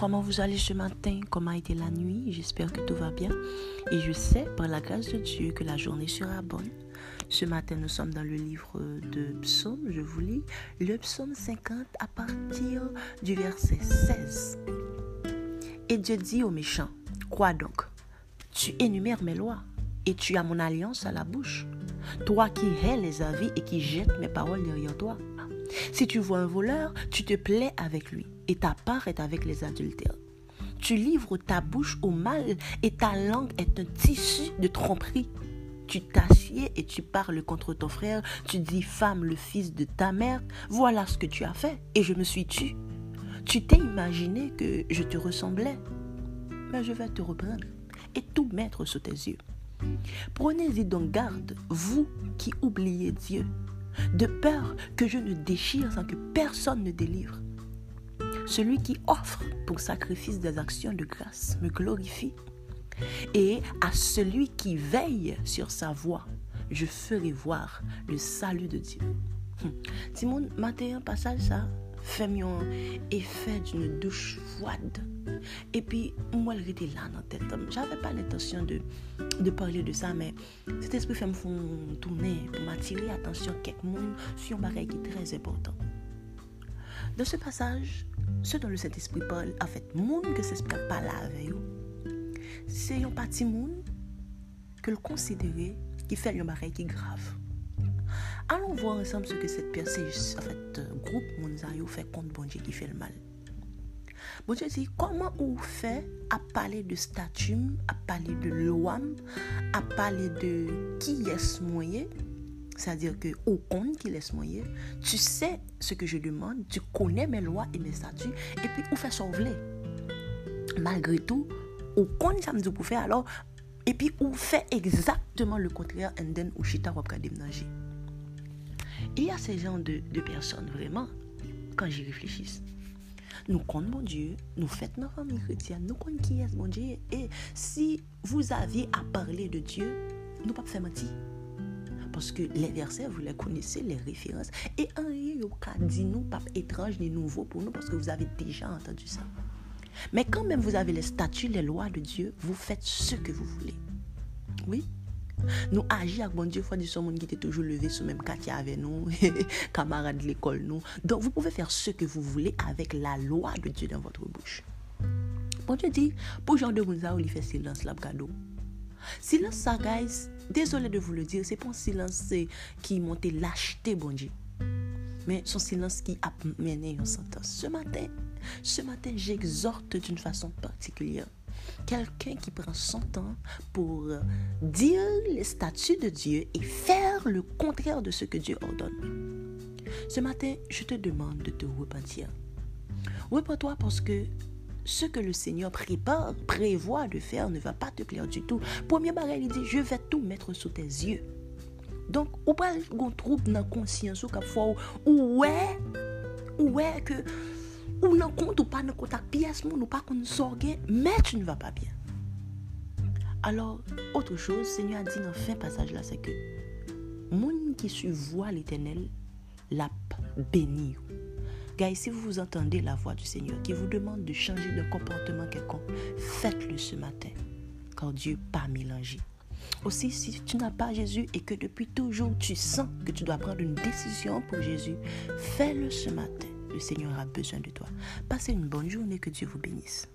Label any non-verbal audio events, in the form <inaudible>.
Comment vous allez ce matin? Comment a été la nuit? J'espère que tout va bien. Et je sais, par la grâce de Dieu, que la journée sera bonne. Ce matin, nous sommes dans le livre de Psaume. Je vous lis le psaume 50 à partir du verset 16. Et Dieu dit aux méchants, Quoi donc? Tu énumères mes lois et tu as mon alliance à la bouche. Toi qui hais les avis et qui jettes mes paroles derrière toi. Si tu vois un voleur, tu te plais avec lui, et ta part est avec les adultères. Tu livres ta bouche au mal, et ta langue est un tissu de tromperie. Tu t'assieds et tu parles contre ton frère, tu diffames le fils de ta mère. Voilà ce que tu as fait, et je me suis tu. Tu t'es imaginé que je te ressemblais, mais je vais te reprendre et tout mettre sous tes yeux. Prenez-y donc garde, vous qui oubliez Dieu, de peur que je ne déchire sans que personne ne délivre. Celui qui offre pour sacrifice des actions de grâce me glorifie. Et à celui qui veille sur sa voie, je ferai voir le salut de Dieu. Simon, matin, un passage ça, fait un effet d'une douche froide. Et puis, moi, elle était là dans la tête. J'avais pas l'intention de, de parler de ça, mais cet esprit fait me tourner pour m'attirer l'attention quelqu'un sur un bagage qui est très important. Dans ce passage, ce dont le Saint-Esprit parle, en fait, monde que s'espère pas là avec vous, c'est un petit monde que le considérer qui fait un marais qui est grave. Allons voir ensemble ce que cette personne, en fait, euh, groupe moun fait contre bon Dieu qui fait le mal. Bon Dieu dit, comment on fait à parler de statut, à parler de loi, à parler de qui est ce moyen c'est-à-dire que au compte qui laisse moyen, tu sais ce que je demande, tu connais mes lois et mes statuts, et puis on fait sauver. Malgré tout, au compte ça me dit pour faire alors, et puis on fait exactement le contraire, et then on chita ou il y a ces gens de, personnes, vraiment, quand j'y réfléchis. Nous comptons mon Dieu, nous faisons notre famille chrétienne, nous comptons qui est mon Dieu. Et si vous aviez à parler de Dieu, nous pas faire mentir. Parce que les versets, vous les connaissez, les références. Et un cas dit nous, pas étrange ni nouveau pour nous, parce que vous avez déjà entendu ça. Mais quand même vous avez les statuts, les lois de Dieu, vous faites ce que vous voulez. Oui, nous agissons avec bon Dieu, fois du monde qui était toujours levé sur le même quartier avec nous, <laughs> camarades de l'école nous. Donc vous pouvez faire ce que vous voulez avec la loi de Dieu dans votre bouche. Bon Dieu dit, pour Jean de Mounza, il fait silence là, cadeau. Silence ça, guys, désolé de vous le dire, c'est pas un silence qui monte lâcheté, bon Dieu. Mais son silence qui a mené une sentence. Ce matin, ce matin, j'exhorte d'une façon particulière quelqu'un qui prend son temps pour euh, dire les statuts de Dieu et faire le contraire de ce que Dieu ordonne. Ce matin, je te demande de te repentir. Repens-toi parce que ce que le Seigneur prépare, prévoit de faire ne va pas te plaire du tout. Premier bagage, il dit, je vais tout mettre sous tes yeux. Donc, ou pas qu'on trouve dans la conscience ou fois ou ouais, ouais que ou nan compte ou pas dans contact pièce ou pas qu'on sorgue mais tu ne vas pas bien alors autre chose Seigneur a dit dans fin passage là c'est que monde qui suit l'éternel l'a béni Guys, si vous entendez la voix du Seigneur qui vous demande de changer de comportement quelconque, faites-le ce matin, car Dieu pas mélangé. Aussi, si tu n'as pas Jésus et que depuis toujours tu sens que tu dois prendre une décision pour Jésus, fais-le ce matin le Seigneur a besoin de toi. Passez une bonne journée, que Dieu vous bénisse.